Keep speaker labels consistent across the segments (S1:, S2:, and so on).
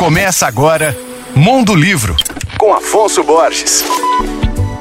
S1: Começa agora Mundo Livro, com Afonso Borges.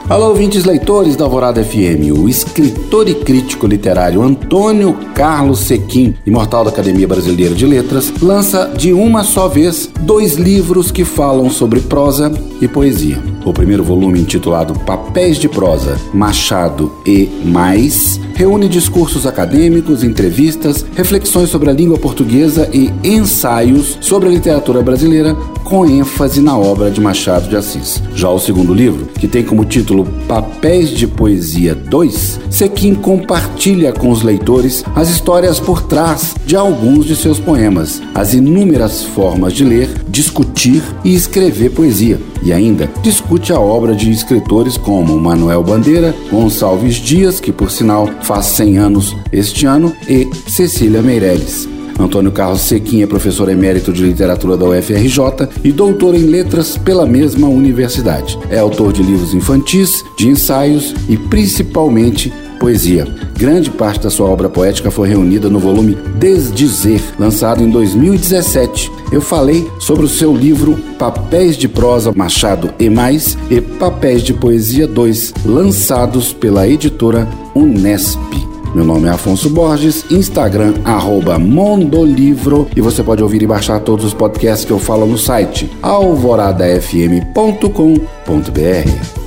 S2: Alô, ouvintes leitores da Alvorada FM. O escritor e crítico literário Antônio Carlos Sequim, imortal da Academia Brasileira de Letras, lança de uma só vez dois livros que falam sobre prosa e poesia. O primeiro volume, intitulado Papéis de Prosa, Machado e Mais, reúne discursos acadêmicos, entrevistas, reflexões sobre a língua portuguesa e ensaios sobre a literatura brasileira, com ênfase na obra de Machado de Assis. Já o segundo livro, que tem como título Papéis de Poesia 2, Sequim compartilha com os leitores as histórias por trás de alguns de seus poemas, as inúmeras formas de ler, discutir e escrever poesia. E ainda discute a obra de escritores como Manuel Bandeira, Gonçalves Dias, que por sinal faz 100 anos este ano, e Cecília Meirelles. Antônio Carlos Sequim é professor emérito de literatura da UFRJ e doutor em letras pela mesma universidade. É autor de livros infantis, de ensaios e principalmente poesia. Grande parte da sua obra poética foi reunida no volume Desdizer, lançado em 2017. Eu falei sobre o seu livro Papéis de Prosa Machado e Mais e Papéis de Poesia 2, lançados pela editora Unesp. Meu nome é Afonso Borges, Instagram arroba Mondolivro e você pode ouvir e baixar todos os podcasts que eu falo no site alvoradafm.com.br.